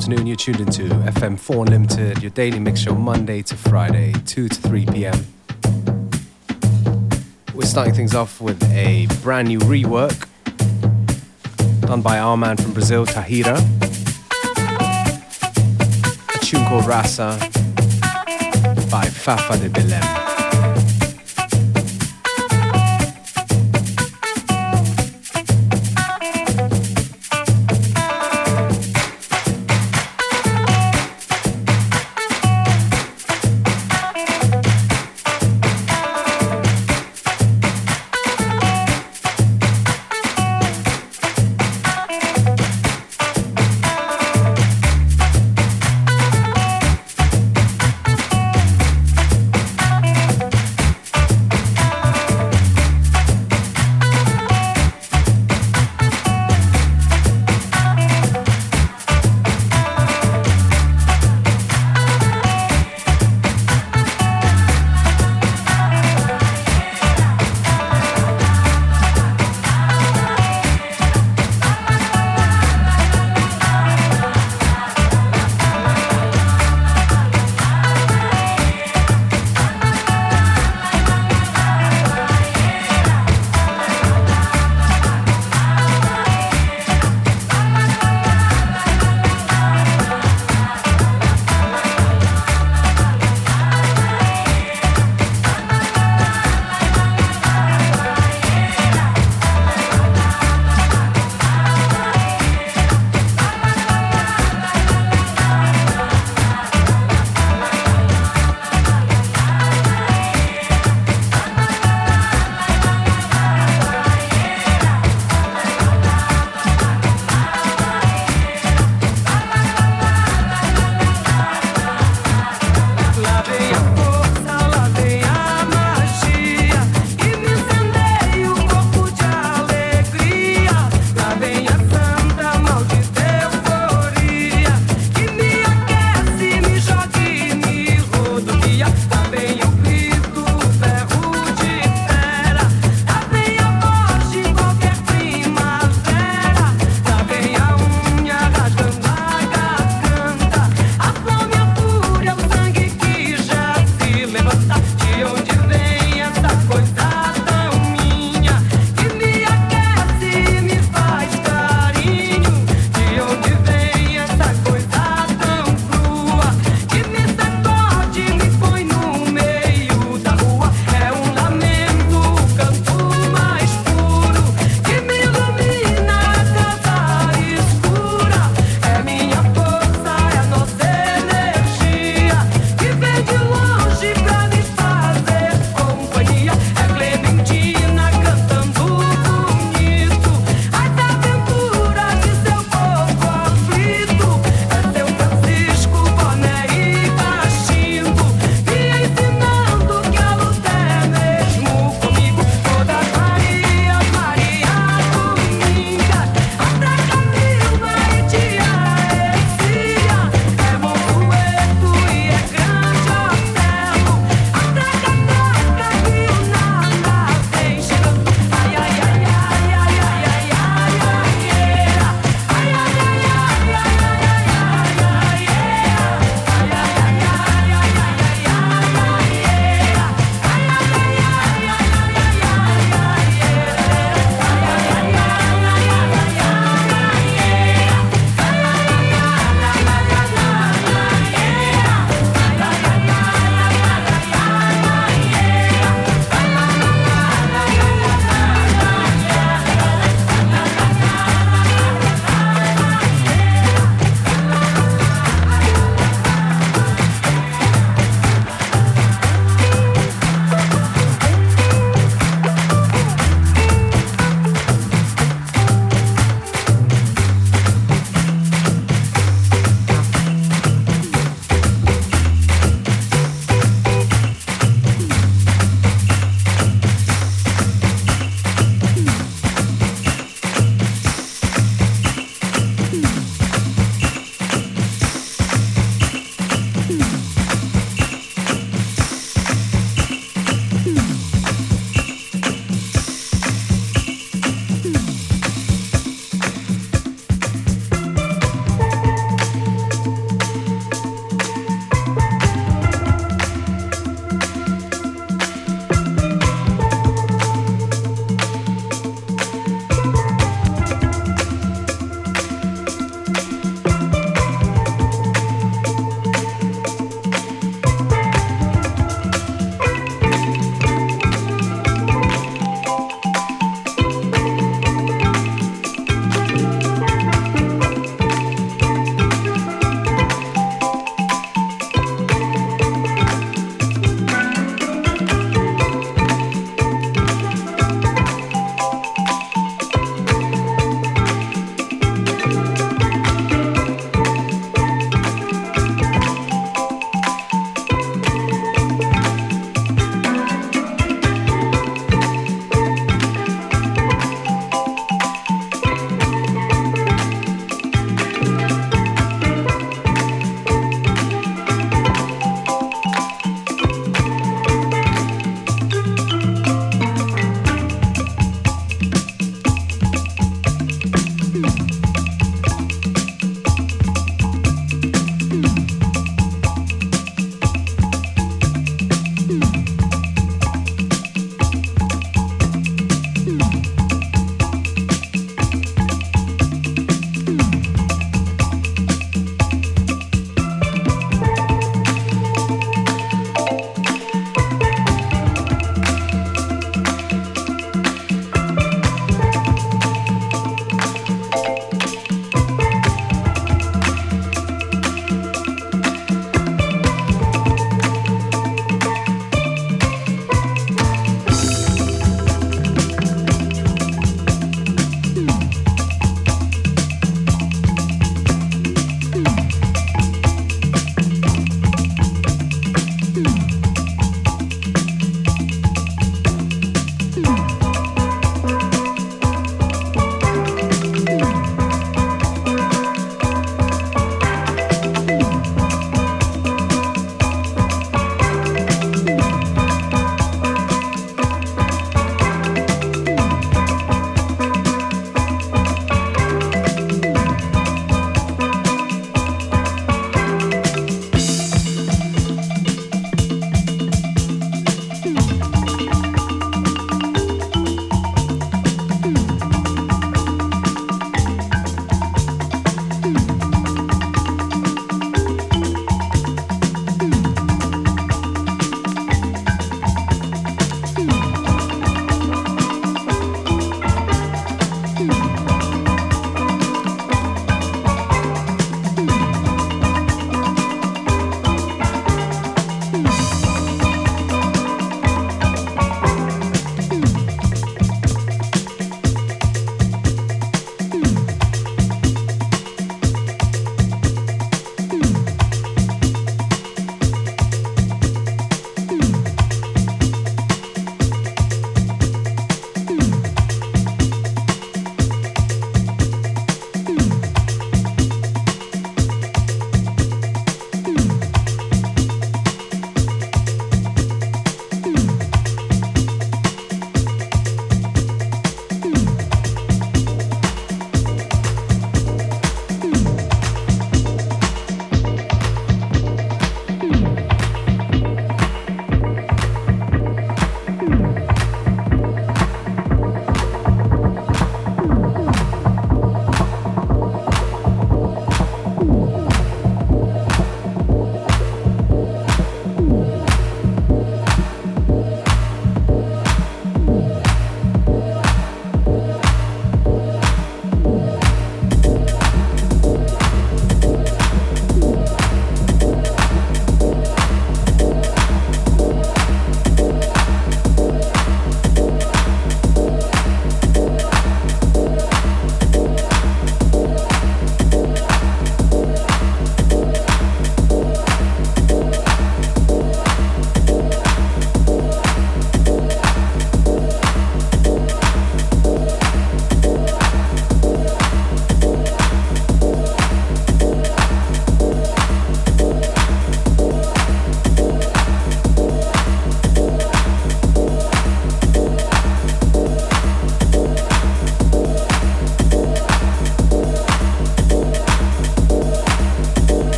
afternoon. You're tuned into FM4 Unlimited, your daily mix show Monday to Friday, 2 to 3 p.m. We're starting things off with a brand new rework done by our man from Brazil, Tahira. A tune called Rasa by Fafa de Belém.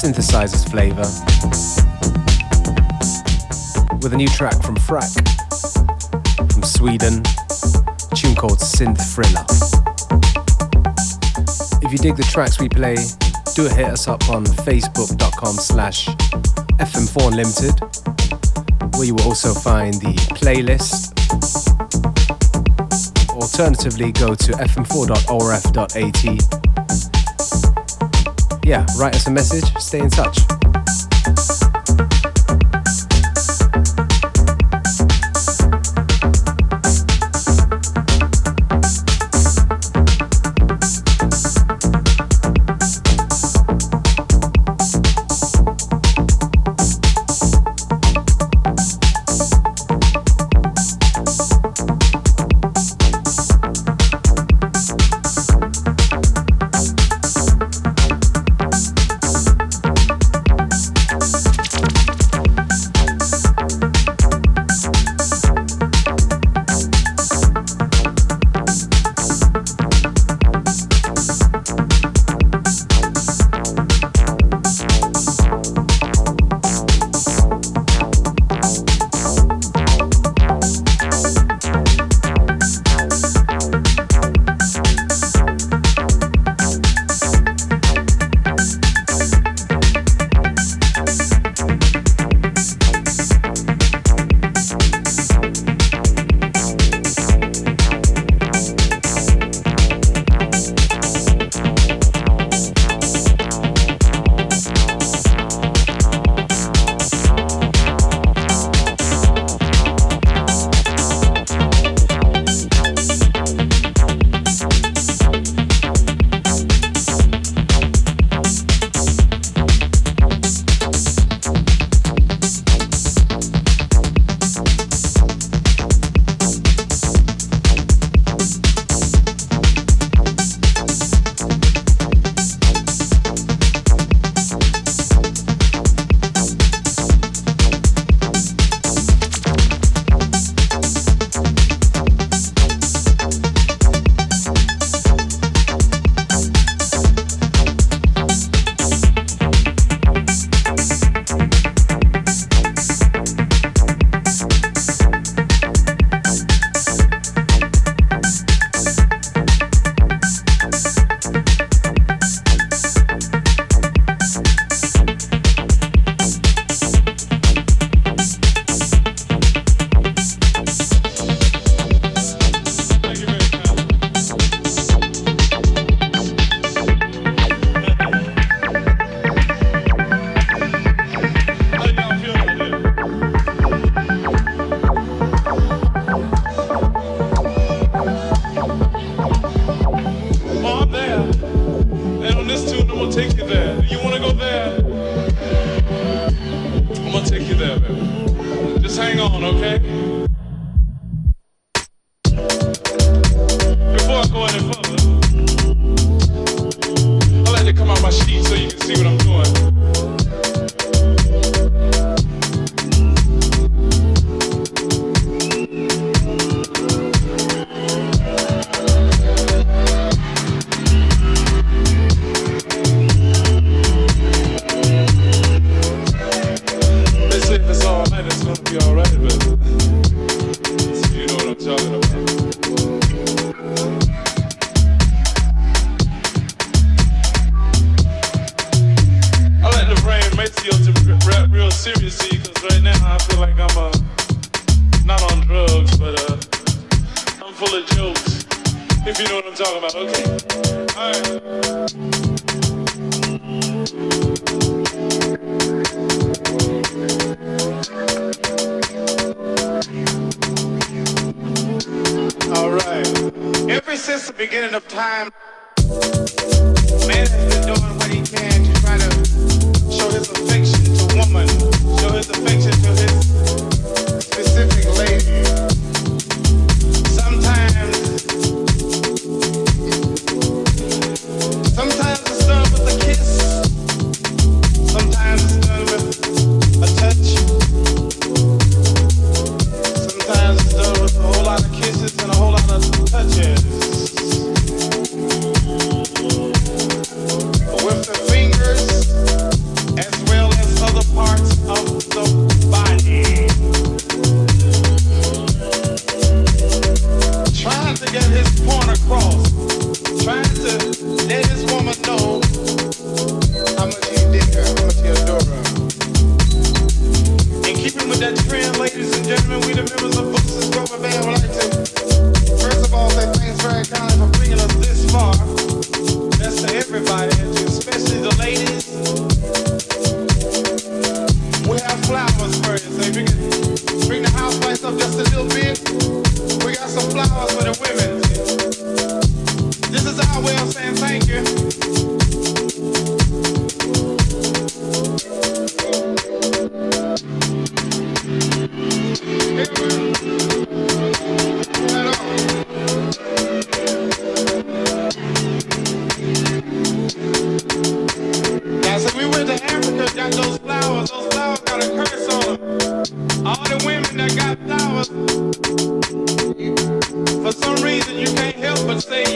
Synthesizers flavor with a new track from Frack from Sweden, tune called Synth Thriller. If you dig the tracks we play, do hit us up on facebook.com slash FM4 Unlimited, where you will also find the playlist Alternatively, go to fm4.orf.at. Yeah, write us a message, stay in touch. Sometimes it's done with a whole lot of kisses got those flowers, those flowers got a curse on them. All the women that got flowers, for some reason you can't help but say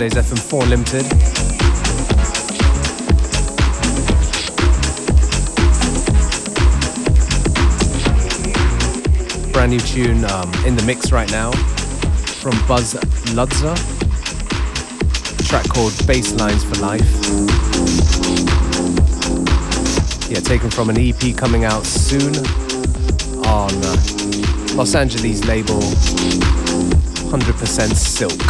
today's FM4 Unlimited. Brand new tune um, in the mix right now from Buzz Ludza. track called Basslines for Life. Yeah, taken from an EP coming out soon on uh, Los Angeles label 100% Silk.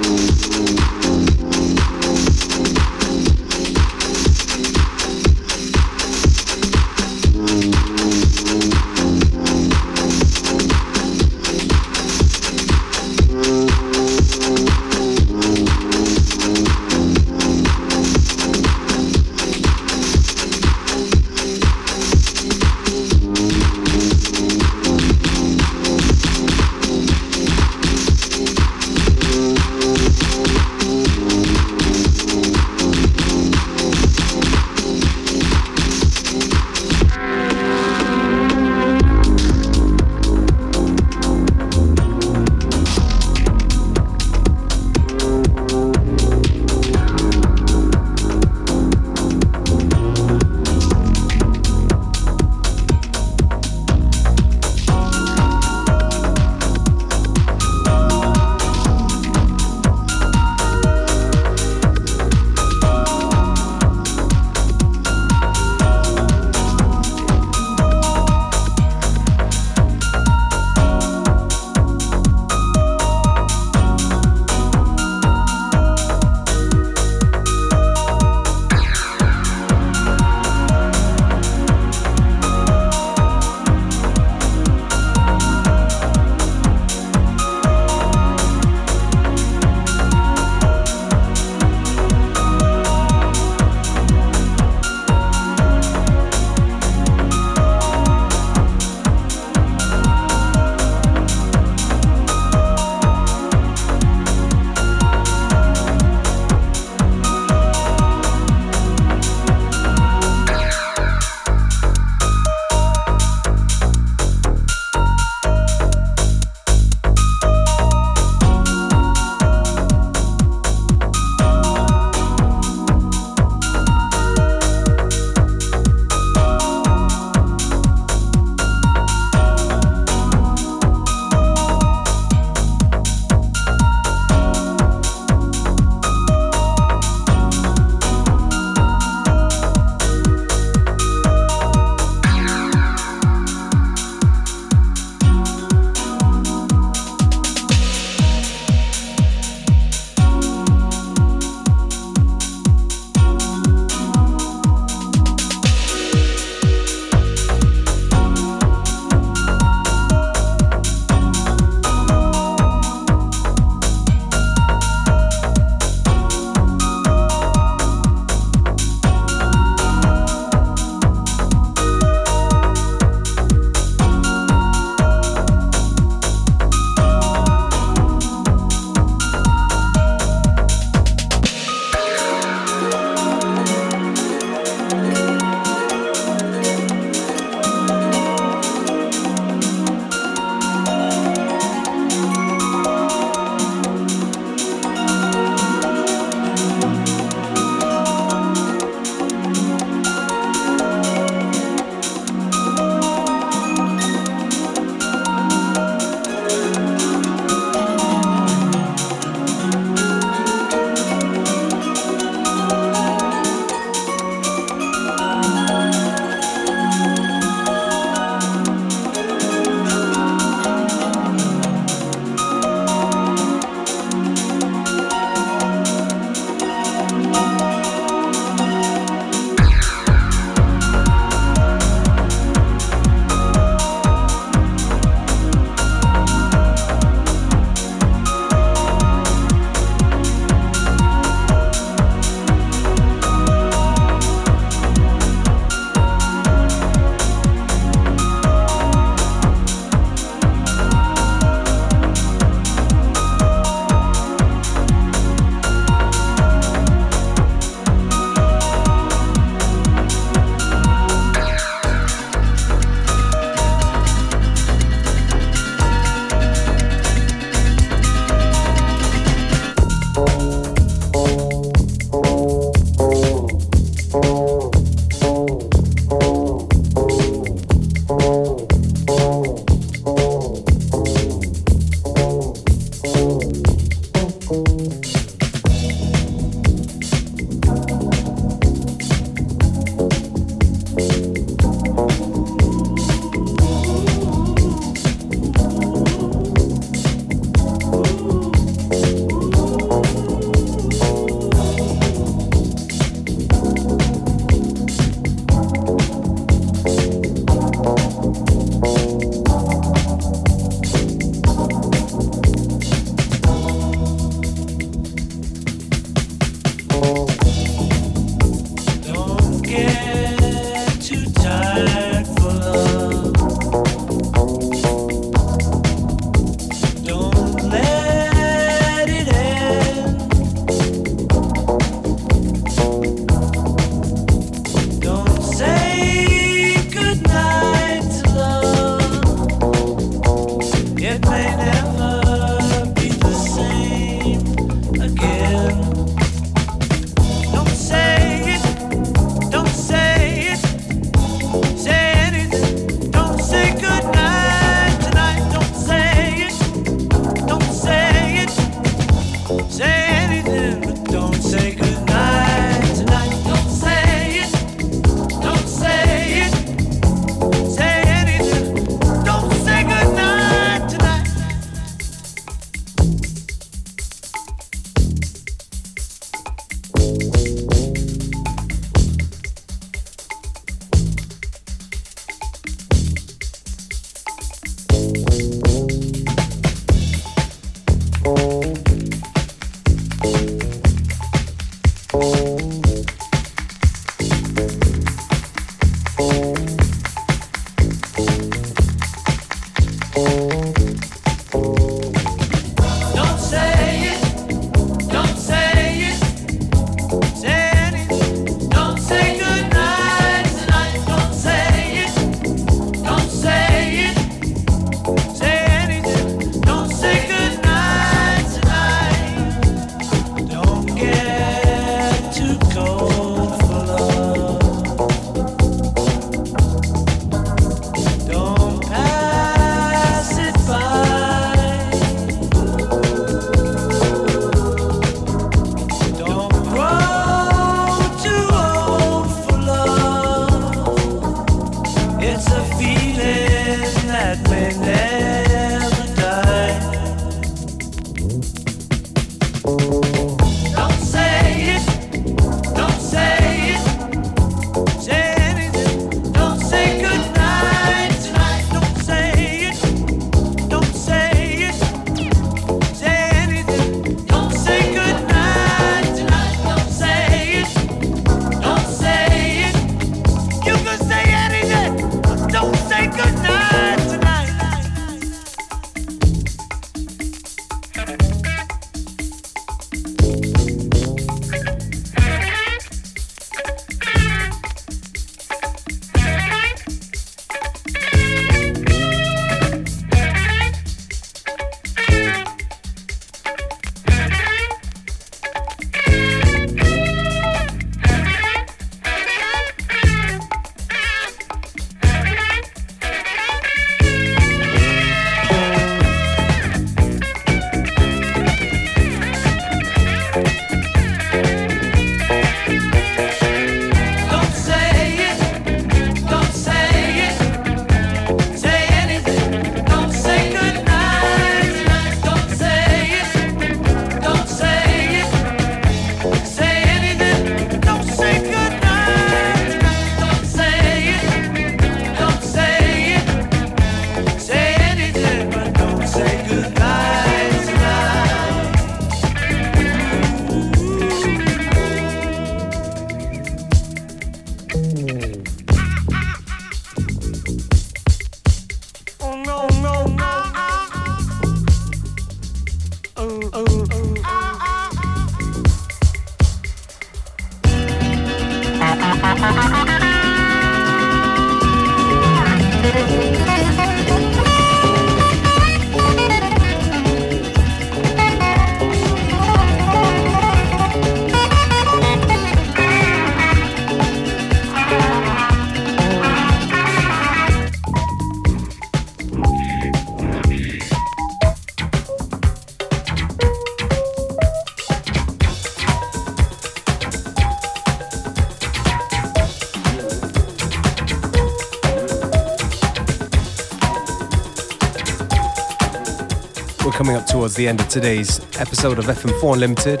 Towards the end of today's episode of FM4 Unlimited.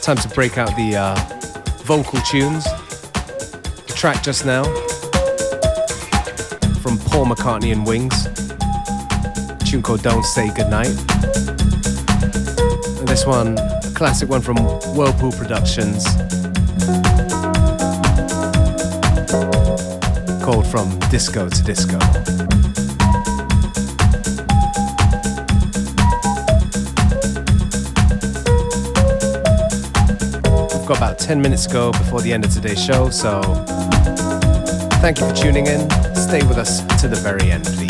Time to break out the uh, vocal tunes. The track just now from Paul McCartney and Wings. A tune called Don't Say Goodnight. And this one, a classic one from Whirlpool Productions. Called From Disco to Disco. Got about 10 minutes to go before the end of today's show, so thank you for tuning in. Stay with us to the very end, please.